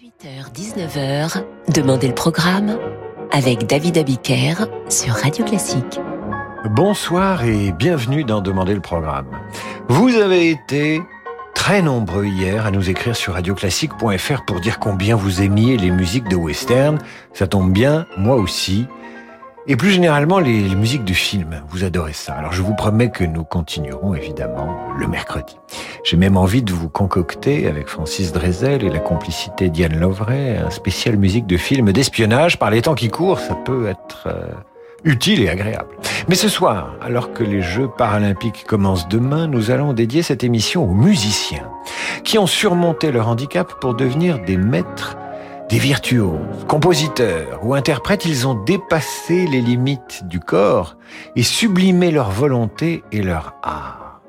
18h-19h, Demandez le programme avec David Abiker sur Radio Classique. Bonsoir et bienvenue dans Demandez le programme. Vous avez été très nombreux hier à nous écrire sur radioclassique.fr pour dire combien vous aimiez les musiques de western. Ça tombe bien, moi aussi. Et plus généralement, les, musiques de films. Vous adorez ça. Alors je vous promets que nous continuerons évidemment le mercredi. J'ai même envie de vous concocter avec Francis Drezel et la complicité Diane Lovray un spécial musique de film d'espionnage. Par les temps qui courent, ça peut être euh, utile et agréable. Mais ce soir, alors que les Jeux paralympiques commencent demain, nous allons dédier cette émission aux musiciens qui ont surmonté leur handicap pour devenir des maîtres des virtuoses, compositeurs ou interprètes, ils ont dépassé les limites du corps et sublimé leur volonté et leur art.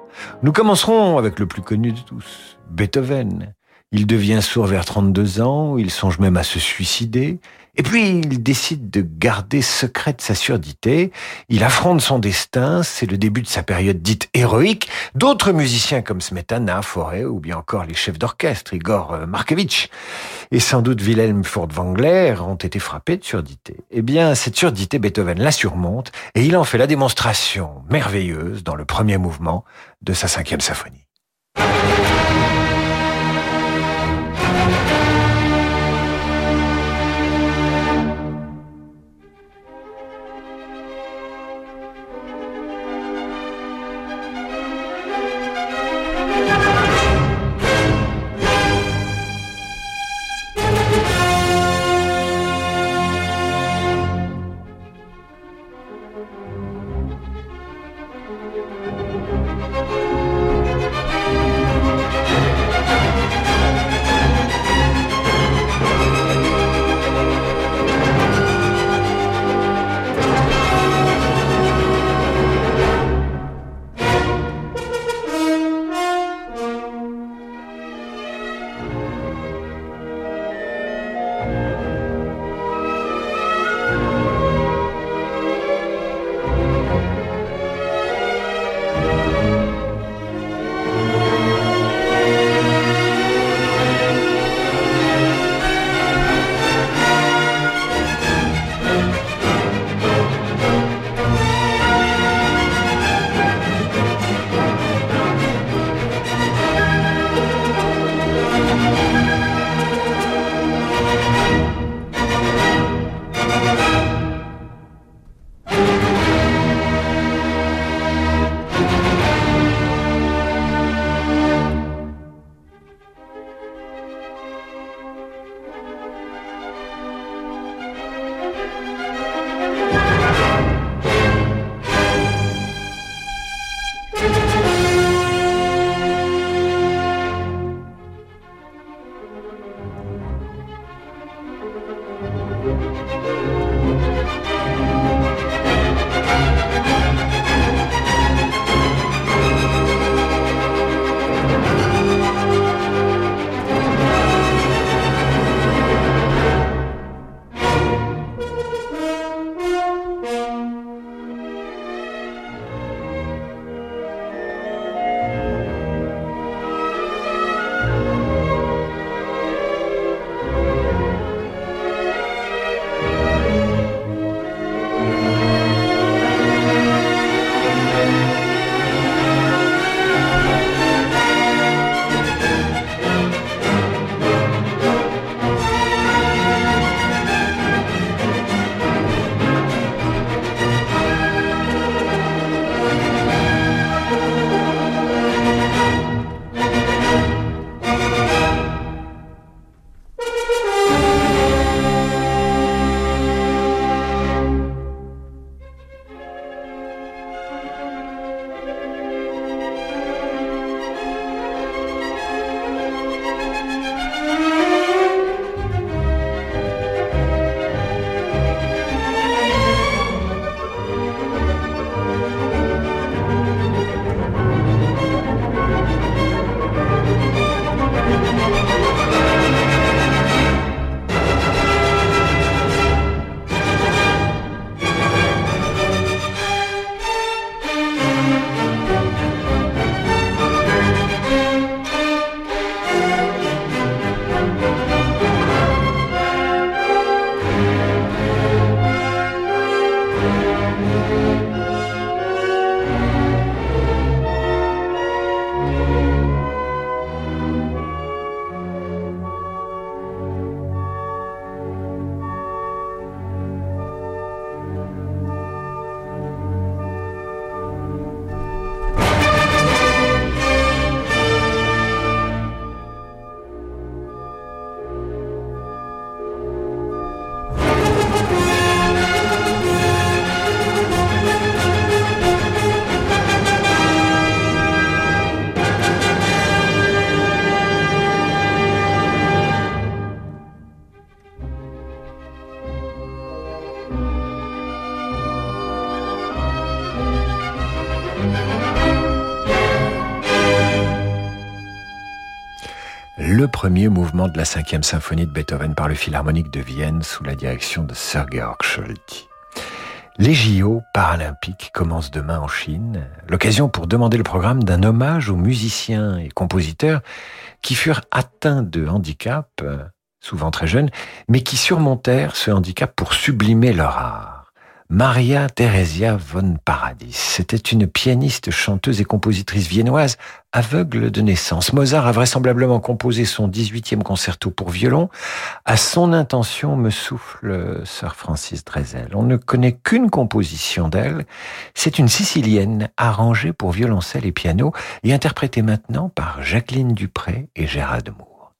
Nous commencerons avec le plus connu de tous, Beethoven. Il devient sourd vers 32 ans, il songe même à se suicider, et puis il décide de garder secrète sa surdité, il affronte son destin, c'est le début de sa période dite héroïque. D'autres musiciens comme Smetana, Forêt ou bien encore les chefs d'orchestre, Igor euh, Markovitch et sans doute Wilhelm Furtwängler ont été frappés de surdité. Eh bien, cette surdité, Beethoven la surmonte et il en fait la démonstration merveilleuse dans le premier mouvement de sa cinquième symphonie. Mouvement de la cinquième symphonie de Beethoven par le Philharmonique de Vienne sous la direction de Sir Georg Scholti. Les JO paralympiques commencent demain en Chine, l'occasion pour demander le programme d'un hommage aux musiciens et compositeurs qui furent atteints de handicap, souvent très jeunes, mais qui surmontèrent ce handicap pour sublimer leur art. Maria Theresia von Paradis. C'était une pianiste, chanteuse et compositrice viennoise aveugle de naissance. Mozart a vraisemblablement composé son 18e concerto pour violon. À son intention me souffle Sir Francis Drezel. On ne connaît qu'une composition d'elle. C'est une sicilienne arrangée pour violoncelle et piano et interprétée maintenant par Jacqueline Dupré et Gérard Moore.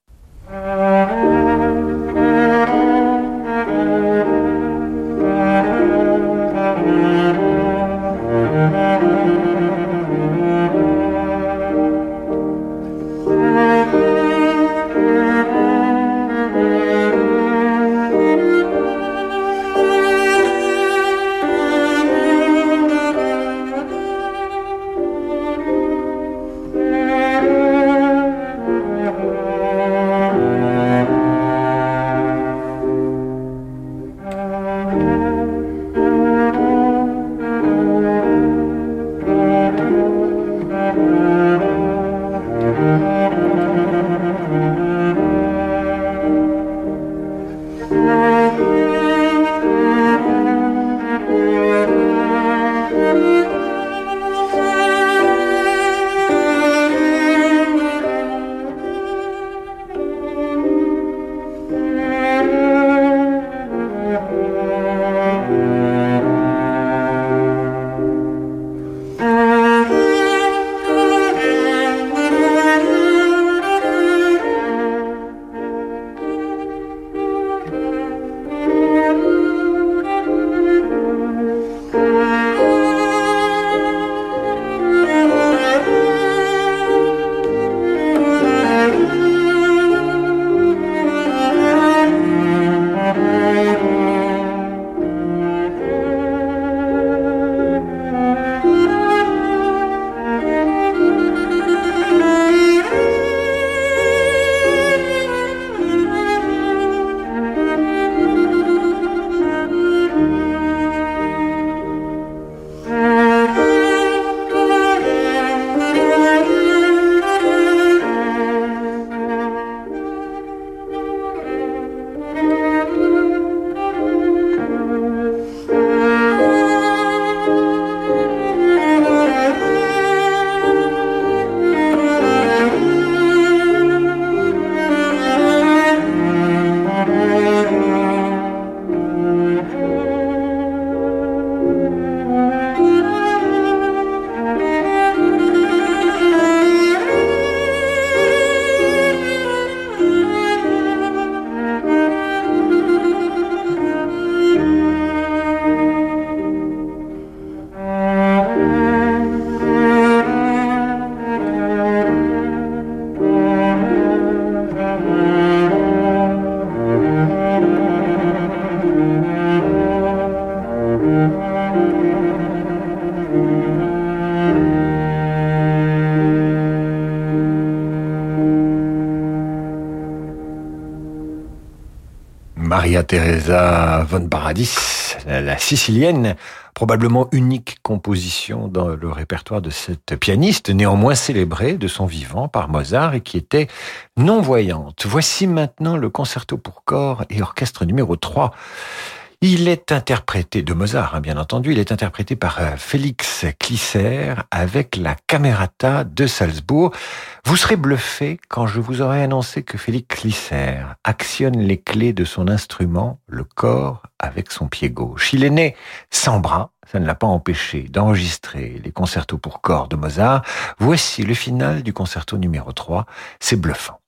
Teresa von Paradis, la sicilienne, probablement unique composition dans le répertoire de cette pianiste, néanmoins célébrée de son vivant par Mozart et qui était non-voyante. Voici maintenant le concerto pour corps et orchestre numéro 3 il est interprété, de Mozart hein, bien entendu, il est interprété par euh, Félix Clisser avec la Camerata de Salzbourg. Vous serez bluffé quand je vous aurai annoncé que Félix Clisser actionne les clés de son instrument, le corps, avec son pied gauche. Il est né sans bras, ça ne l'a pas empêché d'enregistrer les concertos pour corps de Mozart. Voici le final du concerto numéro 3, c'est bluffant.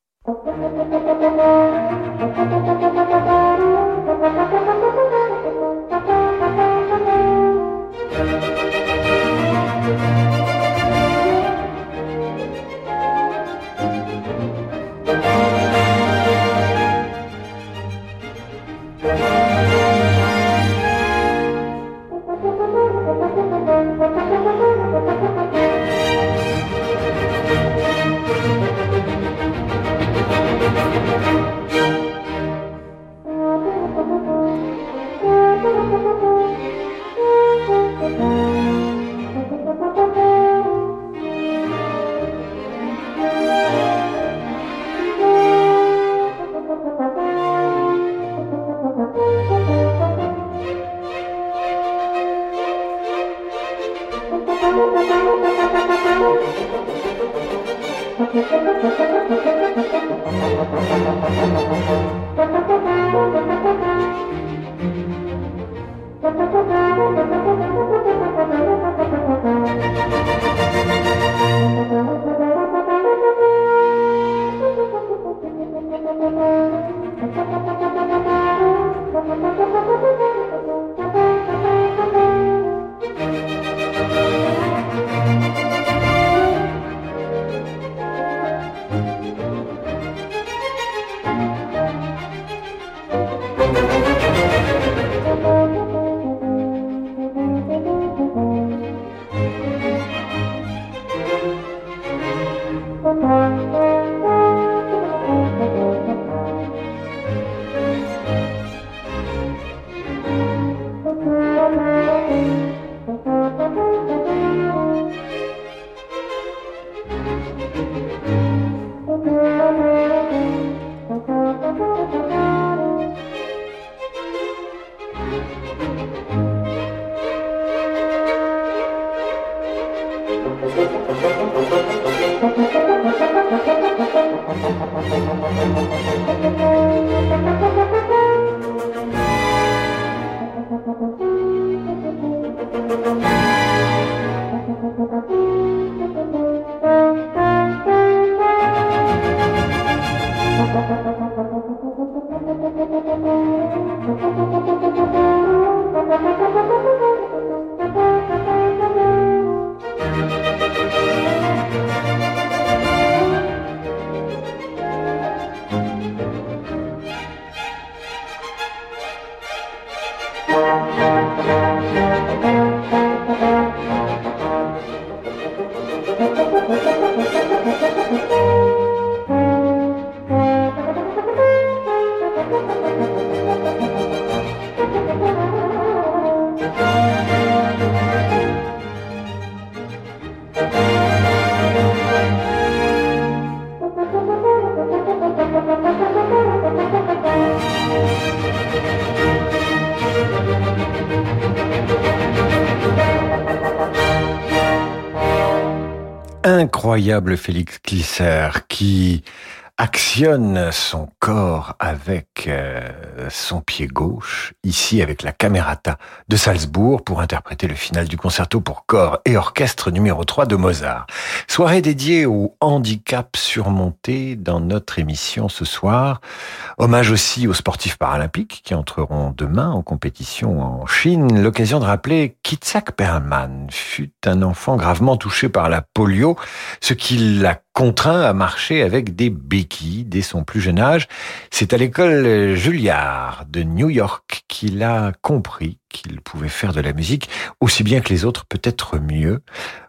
Incroyable Félix Glisser qui actionne son corps avec euh, son pied gauche, ici avec la Camerata de Salzbourg pour interpréter le final du concerto pour corps et orchestre numéro 3 de Mozart. Soirée dédiée au handicap surmonté dans notre émission ce soir. Hommage aussi aux sportifs paralympiques qui entreront demain en compétition en Chine. L'occasion de rappeler qu'Itzhak Perlman fut un enfant gravement touché par la polio, ce qui l'a contraint à marcher avec des béquilles dès son plus jeune âge. C'est à l'école Juilliard de New York qu'il a compris qu'il pouvait faire de la musique aussi bien que les autres, peut-être mieux.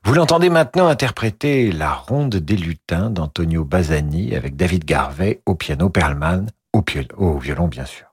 Vous l'entendez maintenant interpréter la ronde des lutins d'Antonio Bazzani avec David Garvey au piano, Perlman au, au violon bien sûr.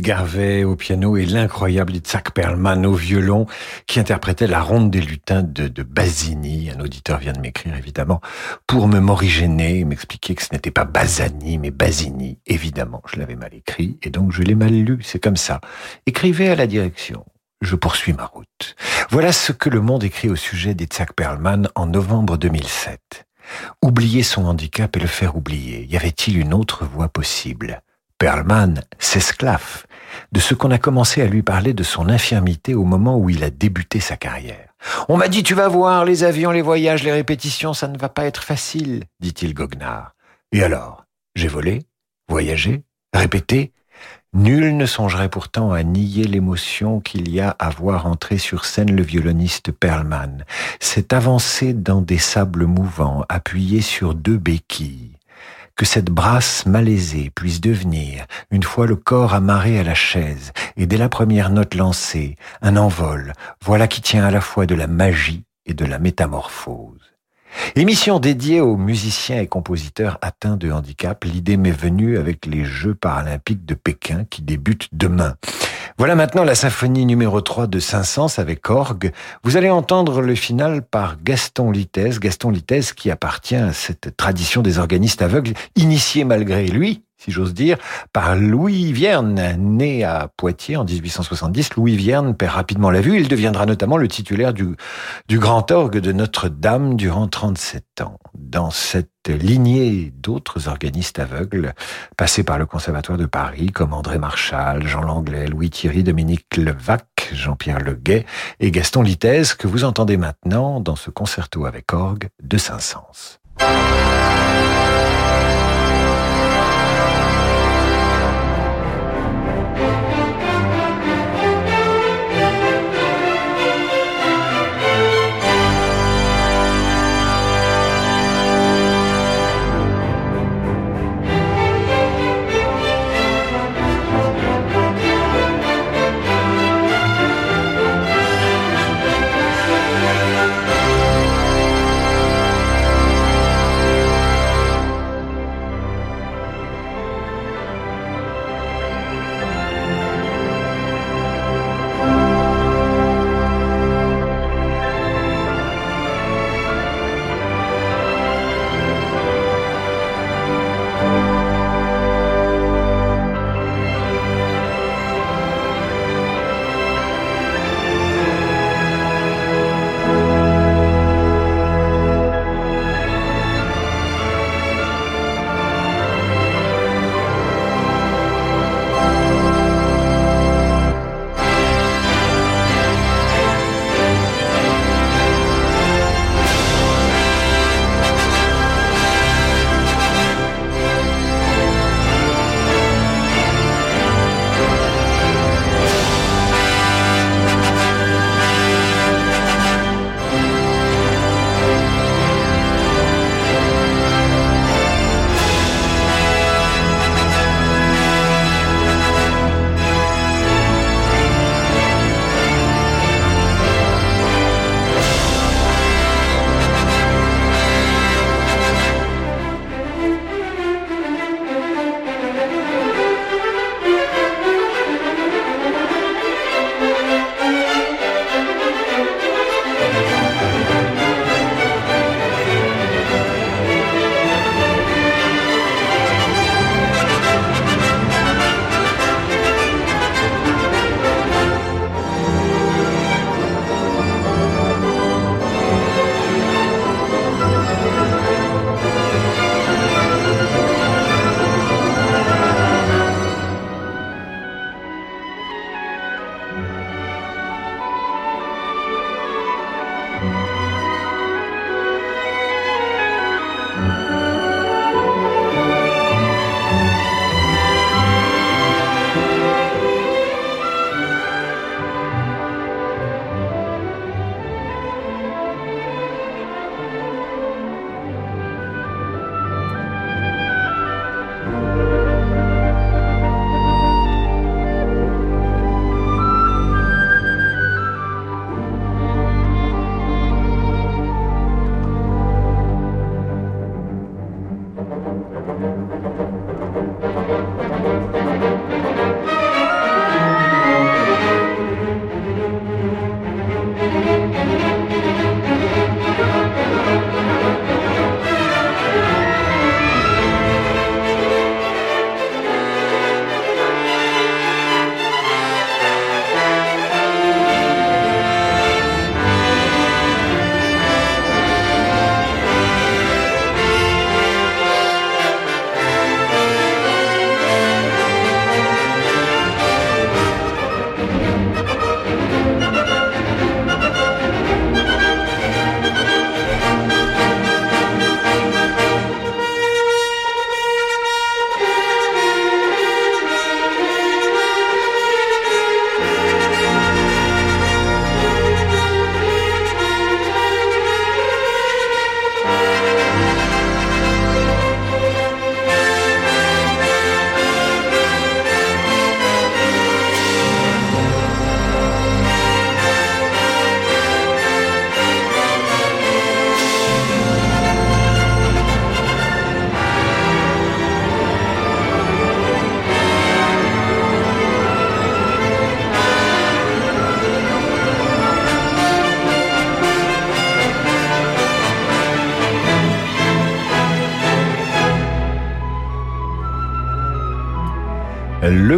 Garvey au piano et l'incroyable Itzhak Perlman au violon qui interprétait la ronde des lutins de, de Basini. Un auditeur vient de m'écrire évidemment pour me morigéner, m'expliquer que ce n'était pas Basani mais Basini. Évidemment, je l'avais mal écrit et donc je l'ai mal lu. C'est comme ça. Écrivez à la direction. Je poursuis ma route. Voilà ce que le monde écrit au sujet d'Itzhak Perlman en novembre 2007. Oublier son handicap et le faire oublier. Y avait-il une autre voie possible? Perlman s'esclaffe de ce qu'on a commencé à lui parler de son infirmité au moment où il a débuté sa carrière. On m'a dit, tu vas voir, les avions, les voyages, les répétitions, ça ne va pas être facile, dit-il goguenard. Et alors J'ai volé, voyagé, répété. Nul ne songerait pourtant à nier l'émotion qu'il y a à voir entrer sur scène le violoniste Perlman, C'est avancé dans des sables mouvants, appuyé sur deux béquilles que cette brasse malaisée puisse devenir, une fois le corps amarré à la chaise, et dès la première note lancée, un envol, voilà qui tient à la fois de la magie et de la métamorphose. Émission dédiée aux musiciens et compositeurs atteints de handicap, l'idée m'est venue avec les Jeux paralympiques de Pékin qui débutent demain. Voilà maintenant la symphonie numéro 3 de Saint-Saëns avec orgue. Vous allez entendre le final par Gaston Littès. Gaston Littès qui appartient à cette tradition des organistes aveugles, initié malgré lui, si j'ose dire, par Louis Vierne, né à Poitiers en 1870. Louis Vierne perd rapidement la vue. Il deviendra notamment le titulaire du, du grand orgue de Notre-Dame durant 37 ans. Dans cette lignée d'autres organistes aveugles passés par le Conservatoire de Paris, comme André Marchal, Jean Langlais, Louis Thierry, Dominique Levac, Jean-Pierre Leguet et Gaston Littès, que vous entendez maintenant dans ce concerto avec orgue de Saint-Saëns.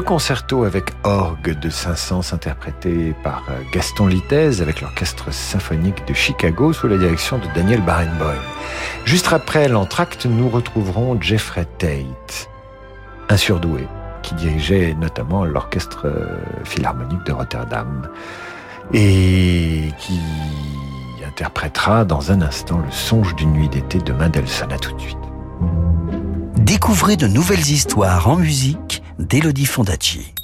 Concerto avec orgue de Saint-Saëns interprété par Gaston Littez avec l'orchestre symphonique de Chicago sous la direction de Daniel Barenboim. Juste après l'entracte, nous retrouverons Jeffrey Tate, un surdoué qui dirigeait notamment l'orchestre philharmonique de Rotterdam et qui interprétera dans un instant le songe d'une nuit d'été de Mendelssohn. À tout de suite. Découvrez de nouvelles histoires en musique d'Elodie Fondacci.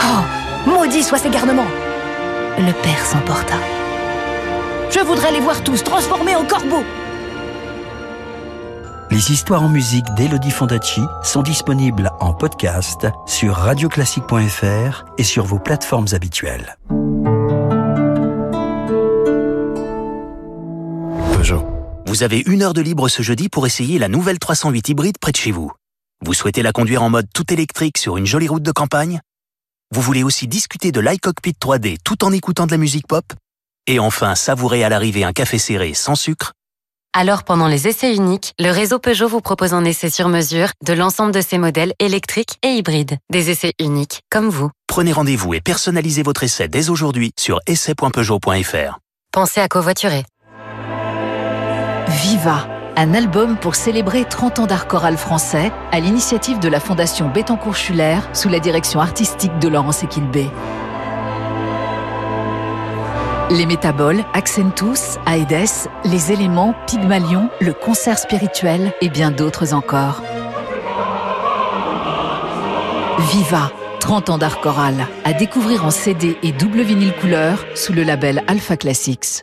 Oh, maudit soit ces garnements Le père s'emporta. Je voudrais les voir tous transformés en corbeaux Les histoires en musique d'Elodie Fondacci sont disponibles en podcast sur radioclassique.fr et sur vos plateformes habituelles. Vous avez une heure de libre ce jeudi pour essayer la nouvelle 308 hybride près de chez vous. Vous souhaitez la conduire en mode tout électrique sur une jolie route de campagne? Vous voulez aussi discuter de l'iCockpit 3D tout en écoutant de la musique pop? Et enfin, savourer à l'arrivée un café serré sans sucre? Alors pendant les essais uniques, le réseau Peugeot vous propose un essai sur mesure de l'ensemble de ses modèles électriques et hybrides. Des essais uniques, comme vous. Prenez rendez-vous et personnalisez votre essai dès aujourd'hui sur essai.peugeot.fr. Pensez à covoiturer. Viva, un album pour célébrer 30 ans d'art choral français à l'initiative de la Fondation Bettencourt-Schuller sous la direction artistique de Laurence Equilbé. Les Métaboles, Accentus, Aedes, Les Éléments, Pygmalion, le concert spirituel et bien d'autres encore. Viva, 30 ans d'art choral, à découvrir en CD et double vinyle couleur sous le label Alpha Classics.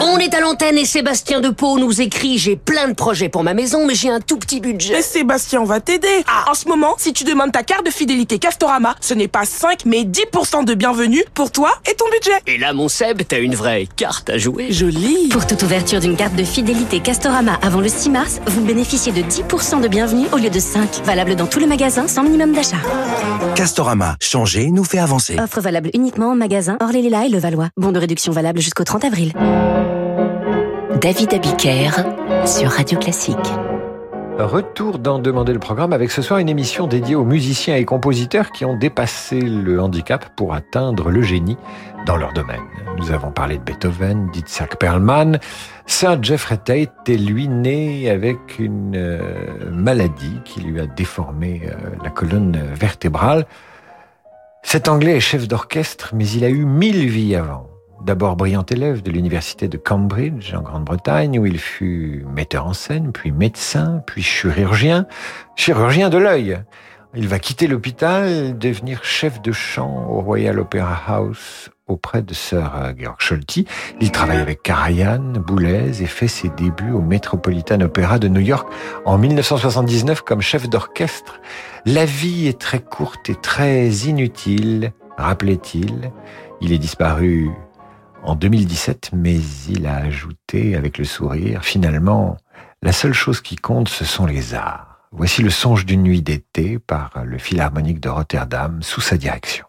On est à l'antenne et Sébastien de Pau nous écrit J'ai plein de projets pour ma maison, mais j'ai un tout petit budget. Mais Sébastien, on va t'aider. En ce moment, si tu demandes ta carte de fidélité Castorama, ce n'est pas 5 mais 10% de bienvenue pour toi et ton budget. Et là, mon Seb, t'as une vraie carte à jouer. Joli. Pour toute ouverture d'une carte de fidélité Castorama avant le 6 mars, vous bénéficiez de 10% de bienvenue au lieu de 5. Valable dans tous les magasins sans minimum d'achat. Castorama, changer nous fait avancer. Offre valable uniquement en magasin Orly-les-Lilas et Levallois. Bon de réduction valable jusqu'au 30 avril. David Abiker sur Radio Classique. Retour dans Demander le programme avec ce soir une émission dédiée aux musiciens et compositeurs qui ont dépassé le handicap pour atteindre le génie dans leur domaine. Nous avons parlé de Beethoven, d'Itzhak Perlman. Sir Jeffrey Tate est lui né avec une euh, maladie qui lui a déformé euh, la colonne vertébrale. Cet Anglais est chef d'orchestre, mais il a eu mille vies avant. D'abord brillant élève de l'université de Cambridge en Grande-Bretagne où il fut metteur en scène, puis médecin, puis chirurgien, chirurgien de l'œil. Il va quitter l'hôpital, devenir chef de chant au Royal Opera House auprès de Sir Georg Scholti. Il travaille avec Karajan, Boulez et fait ses débuts au Metropolitan Opera de New York en 1979 comme chef d'orchestre. La vie est très courte et très inutile, rappelait-il. Il est disparu en 2017, mais il a ajouté avec le sourire, finalement, la seule chose qui compte, ce sont les arts. Voici le songe d'une nuit d'été par le Philharmonique de Rotterdam sous sa direction.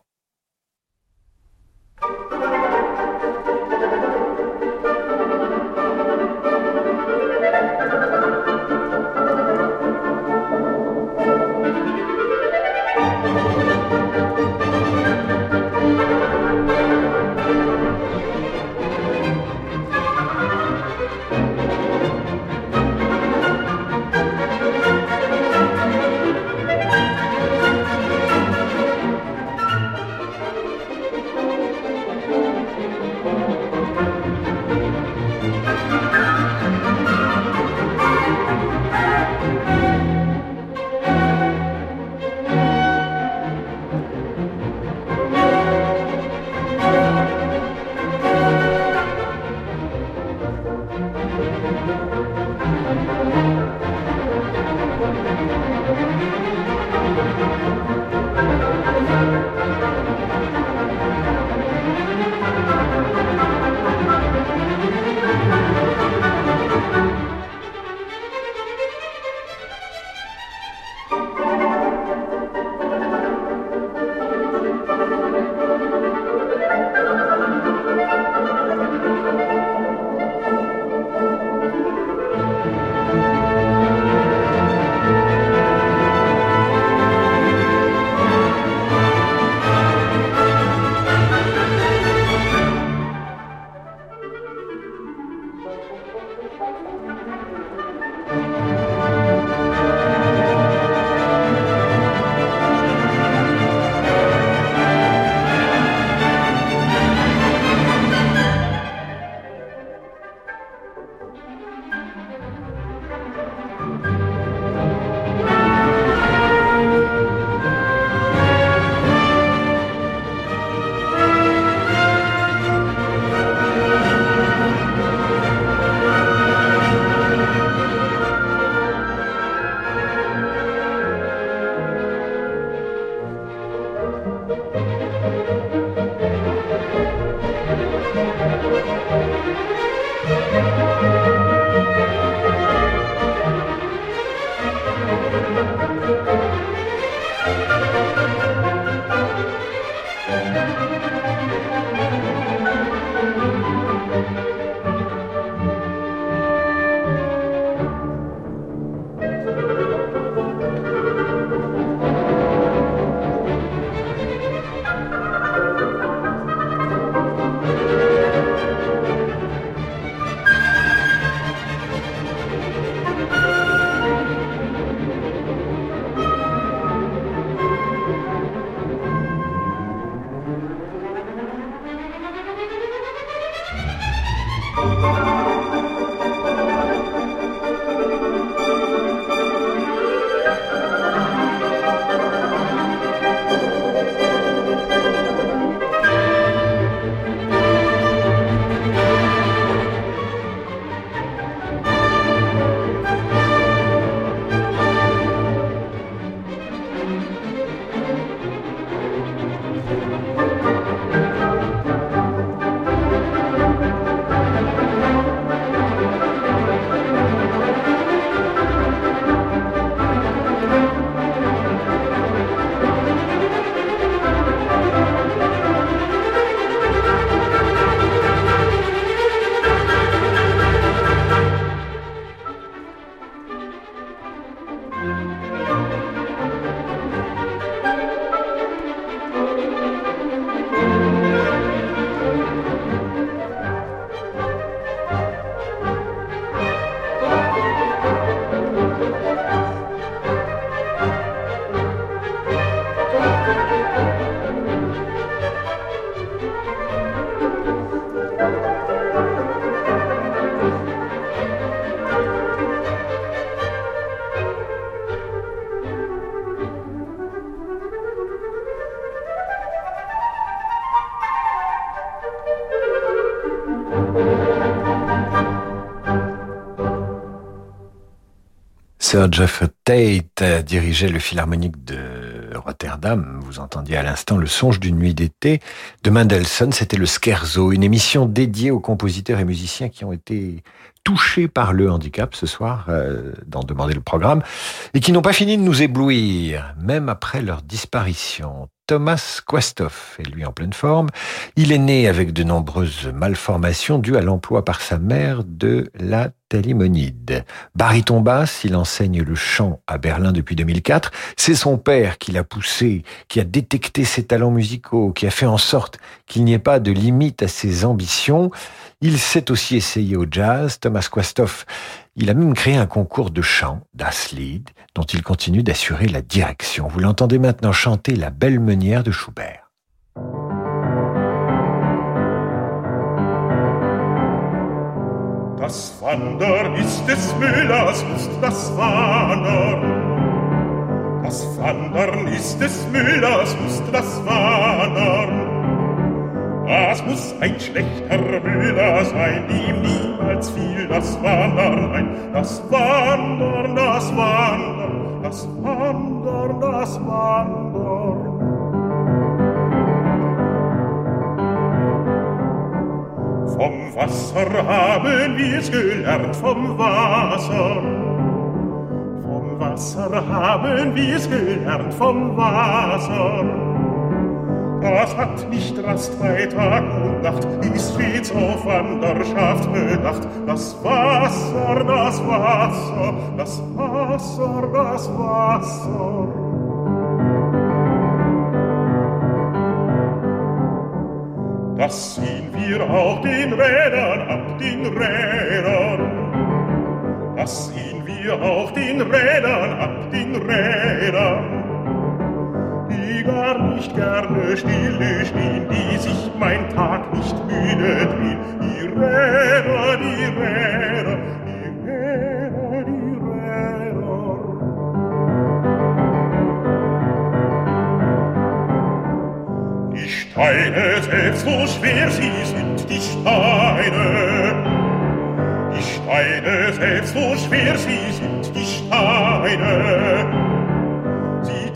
Sir Geoffrey Tate dirigeait le Philharmonique de Rotterdam. Vous entendiez à l'instant le songe d'une nuit d'été de Mendelssohn. C'était le Scherzo, une émission dédiée aux compositeurs et musiciens qui ont été touchés par le handicap ce soir, euh, d'en demander le programme, et qui n'ont pas fini de nous éblouir, même après leur disparition. Thomas Quastoff est lui en pleine forme. Il est né avec de nombreuses malformations dues à l'emploi par sa mère de la thalimonide. Bariton basse, il enseigne le chant à Berlin depuis 2004. C'est son père qui l'a poussé, qui a détecté ses talents musicaux, qui a fait en sorte qu'il n'y ait pas de limite à ses ambitions. Il s'est aussi essayé au jazz. Thomas Quastoff il a même créé un concours de chant, Das Lied, dont il continue d'assurer la direction. Vous l'entendez maintenant chanter La Belle Meunière de Schubert. Das Wandern ist des Müllers das Wandern. Ist des Müllers. Das muss ein schlechter Müller sein, ihm niemals fiel das Wandern ein. Das Wandern, das Wandern, das Wandern, das Wandern. Vom Wasser haben wir's gelernt, vom Wasser. Vom Wasser haben wir's gelernt, vom Wasser. Das hat nicht Rast bei Tag und Nacht, ist stets auf Wanderschaft bedacht. Das Wasser, das Wasser, das Wasser, das Wasser. Das ziehen wir auch den Rädern ab, den Rädern. Das ziehen wir auch den Rädern ab, den Rädern nicht gerne stille stehen, die sich mein Tag nicht müde drehen. Die Räder, die Räder, die Räder, die Räder. Die Steine, selbst so schwer sie sind, die Steine, die Steine, selbst so schwer sie sind, die Steine,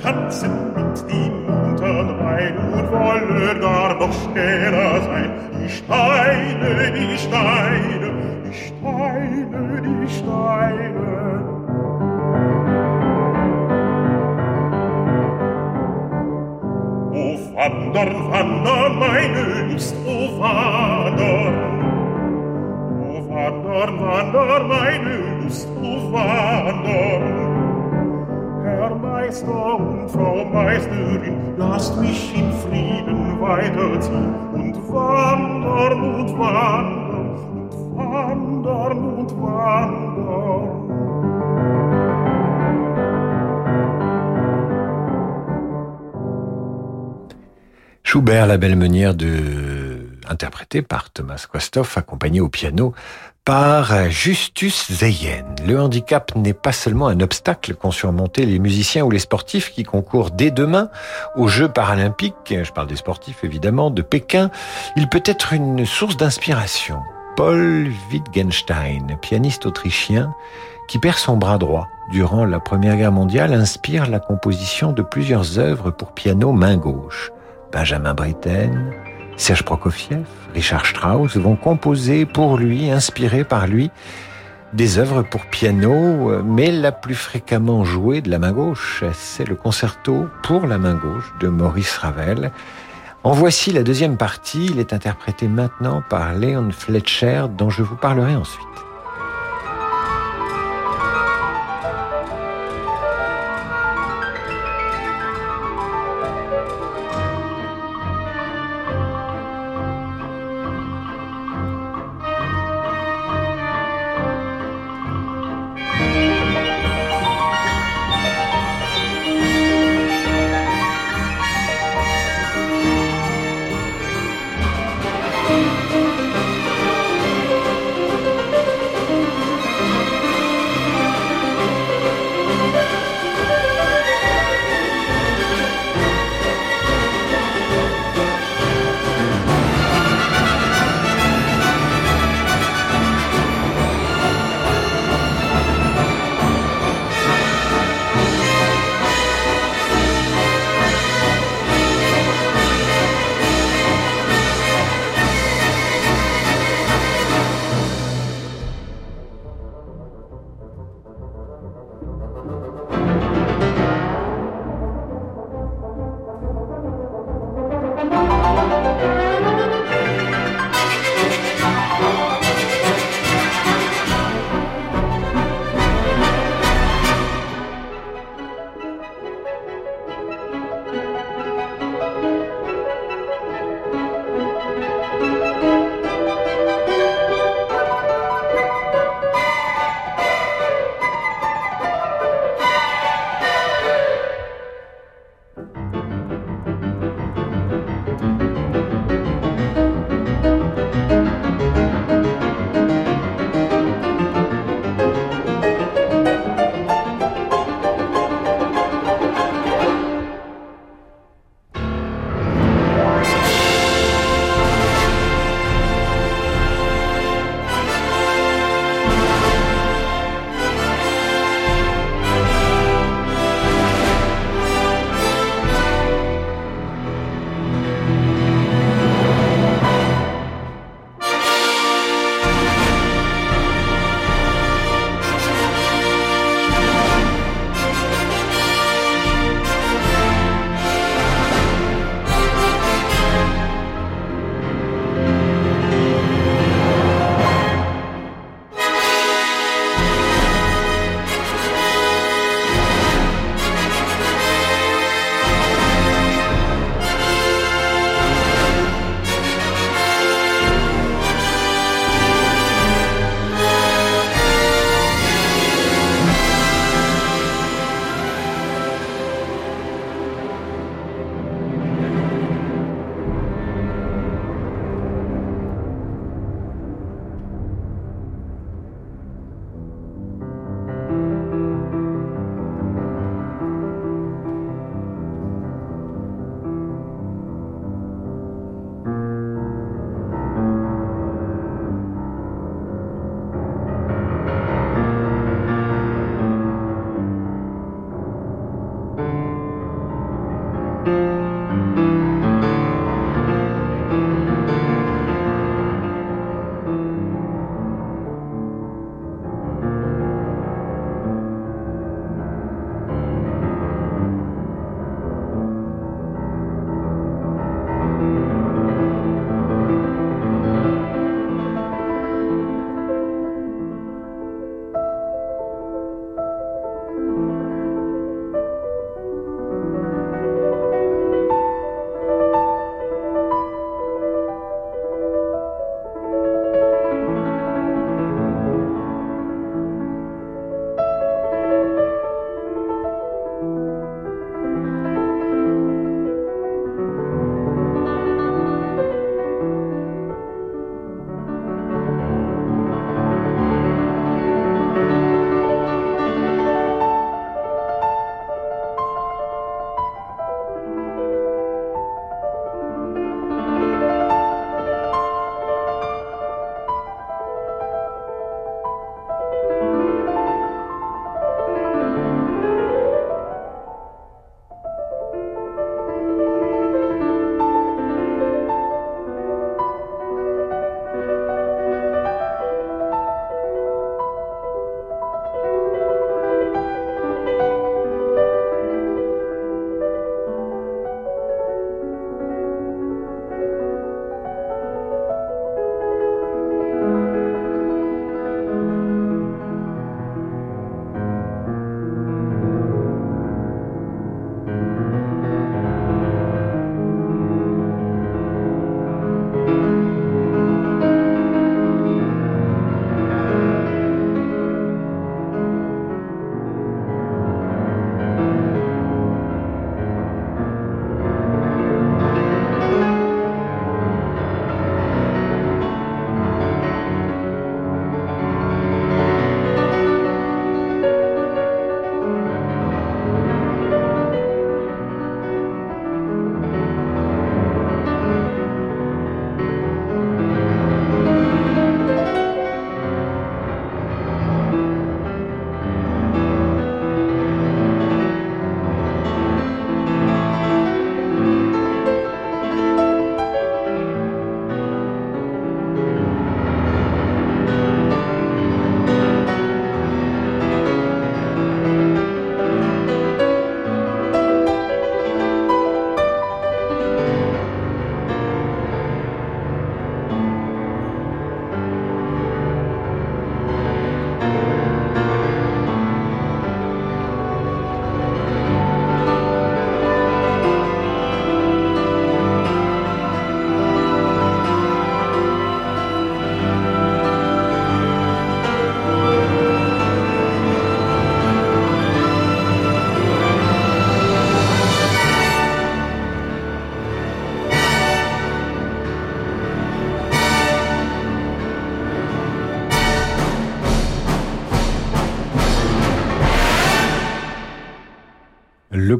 tanzen mit dem sein und wollen gar noch schneller sein. Die Steine, die Steine, die Steine, die Steine. O Wander, Wander, meine Lust, o Wander. O Wander, Wander, meine Lust, o Wander. Herr, Schubert, la belle meunière de interprété par Thomas Quastoff, accompagné au piano par Justus Zeyen. Le handicap n'est pas seulement un obstacle qu'ont surmonté les musiciens ou les sportifs qui concourent dès demain aux Jeux paralympiques, je parle des sportifs évidemment, de Pékin, il peut être une source d'inspiration. Paul Wittgenstein, pianiste autrichien, qui perd son bras droit durant la Première Guerre mondiale, inspire la composition de plusieurs œuvres pour piano main gauche. Benjamin Britten, Serge Prokofiev, Richard Strauss vont composer pour lui, inspirés par lui, des œuvres pour piano, mais la plus fréquemment jouée de la main gauche, c'est le concerto pour la main gauche de Maurice Ravel. En voici la deuxième partie, il est interprété maintenant par Léon Fletcher, dont je vous parlerai ensuite.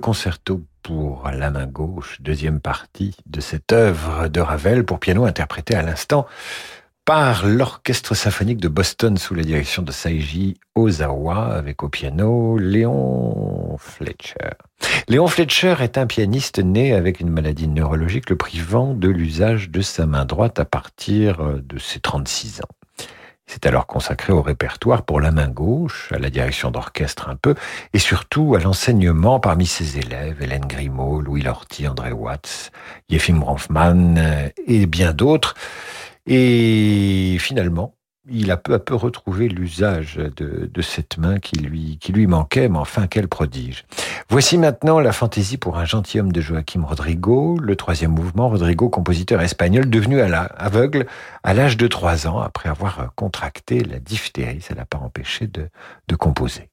Concerto pour la main gauche, deuxième partie de cette œuvre de Ravel pour piano interprétée à l'instant par l'Orchestre symphonique de Boston sous la direction de Saiji Ozawa avec au piano Léon Fletcher. Léon Fletcher est un pianiste né avec une maladie neurologique le privant de l'usage de sa main droite à partir de ses 36 ans. C'est alors consacré au répertoire pour la main gauche, à la direction d'orchestre un peu, et surtout à l'enseignement parmi ses élèves, Hélène Grimaud, Louis Lorty, André Watts, Yefim Bronfman et bien d'autres. Et finalement, il a peu à peu retrouvé l'usage de, cette main qui lui, manquait, mais enfin quel prodige. Voici maintenant la fantaisie pour un gentilhomme de Joaquim Rodrigo, le troisième mouvement, Rodrigo, compositeur espagnol, devenu aveugle à l'âge de trois ans, après avoir contracté la diphtérie, ça l'a pas empêché de composer.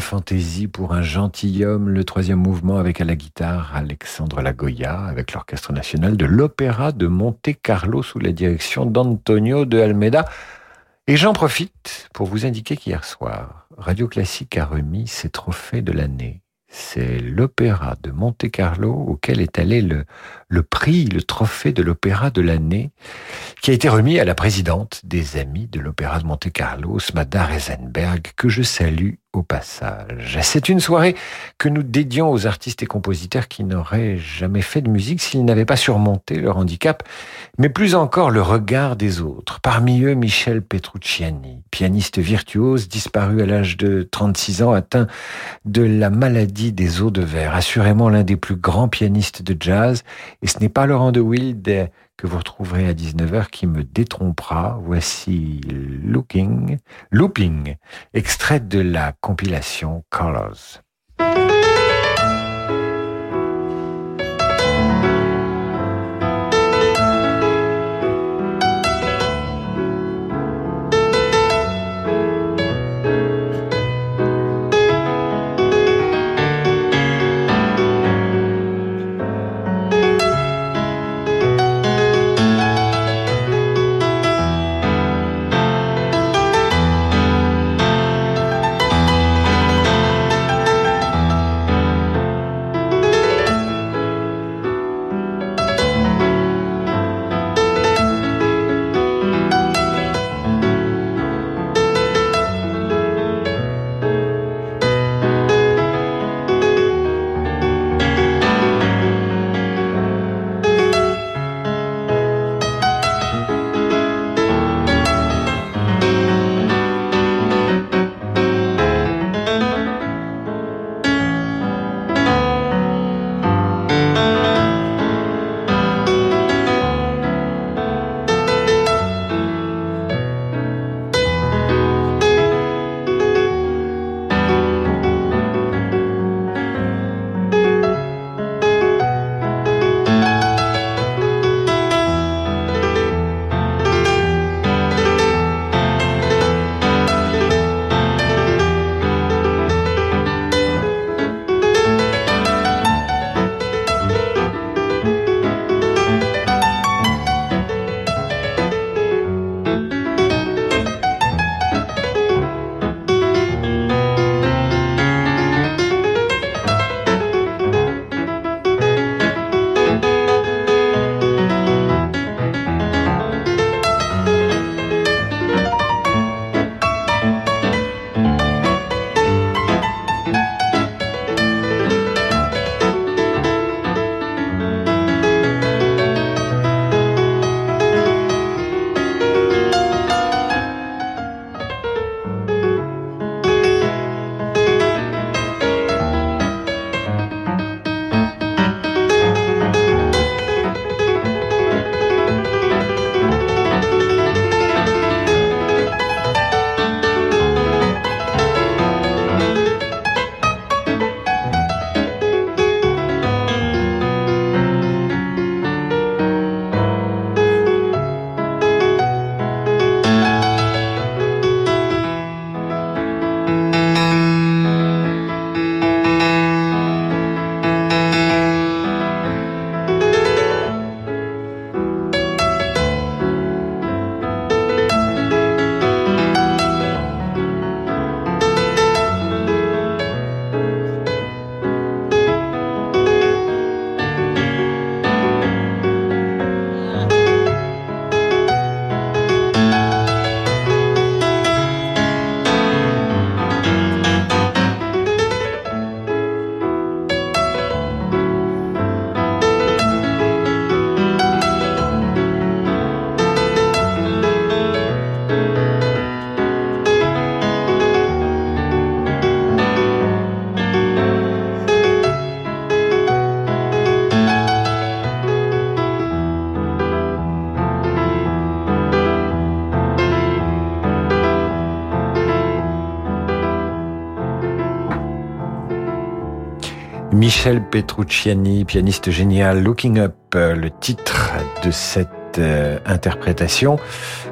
Fantaisie pour un gentilhomme, le troisième mouvement avec à la guitare Alexandre Lagoya avec l'Orchestre national de l'Opéra de Monte Carlo sous la direction d'Antonio de Almeida. Et j'en profite pour vous indiquer qu'hier soir, Radio Classique a remis ses trophées de l'année. C'est l'Opéra de Monte Carlo auquel est allé le, prix, le trophée de l'Opéra de l'année, qui a été remis à la présidente des Amis de l'Opéra de Monte Carlo, Smada Reisenberg, que je salue au passage. C'est une soirée que nous dédions aux artistes et compositeurs qui n'auraient jamais fait de musique s'ils n'avaient pas surmonté leur handicap, mais plus encore le regard des autres. Parmi eux, Michel Petrucciani, pianiste virtuose disparu à l'âge de 36 ans, atteint de la maladie des os de verre, assurément l'un des plus grands pianistes de jazz, et ce n'est pas Laurent de Wild que vous retrouverez à 19h qui me détrompera. Voici Looking, Looping, extrait de la compilation Colors. Michel Petrucciani, pianiste génial, Looking Up, euh, le titre de cette euh, interprétation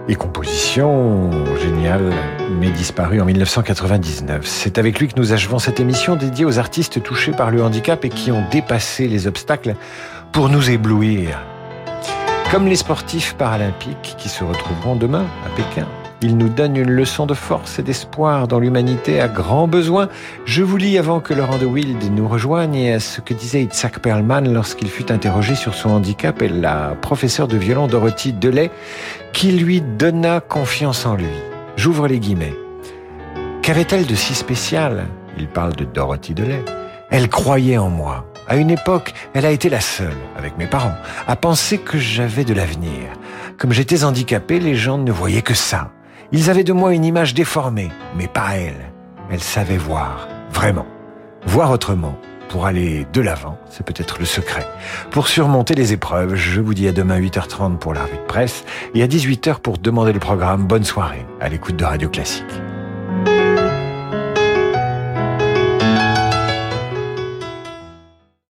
et composition géniale, mais disparue en 1999. C'est avec lui que nous achevons cette émission dédiée aux artistes touchés par le handicap et qui ont dépassé les obstacles pour nous éblouir. Comme les sportifs paralympiques qui se retrouveront demain à Pékin. Il nous donne une leçon de force et d'espoir dont l'humanité a grand besoin. Je vous lis avant que Laurent de Wild nous rejoigne ce que disait Itzhak Perlman lorsqu'il fut interrogé sur son handicap et la professeure de violon Dorothy Delay qui lui donna confiance en lui. J'ouvre les guillemets. Qu'avait-elle de si spécial? Il parle de Dorothy Delay. Elle croyait en moi. À une époque, elle a été la seule, avec mes parents, à penser que j'avais de l'avenir. Comme j'étais handicapé, les gens ne voyaient que ça. Ils avaient de moi une image déformée, mais pas elle. Elle savait voir, vraiment. Voir autrement, pour aller de l'avant, c'est peut-être le secret. Pour surmonter les épreuves, je vous dis à demain 8h30 pour la revue de presse et à 18h pour demander le programme. Bonne soirée à l'écoute de Radio Classique.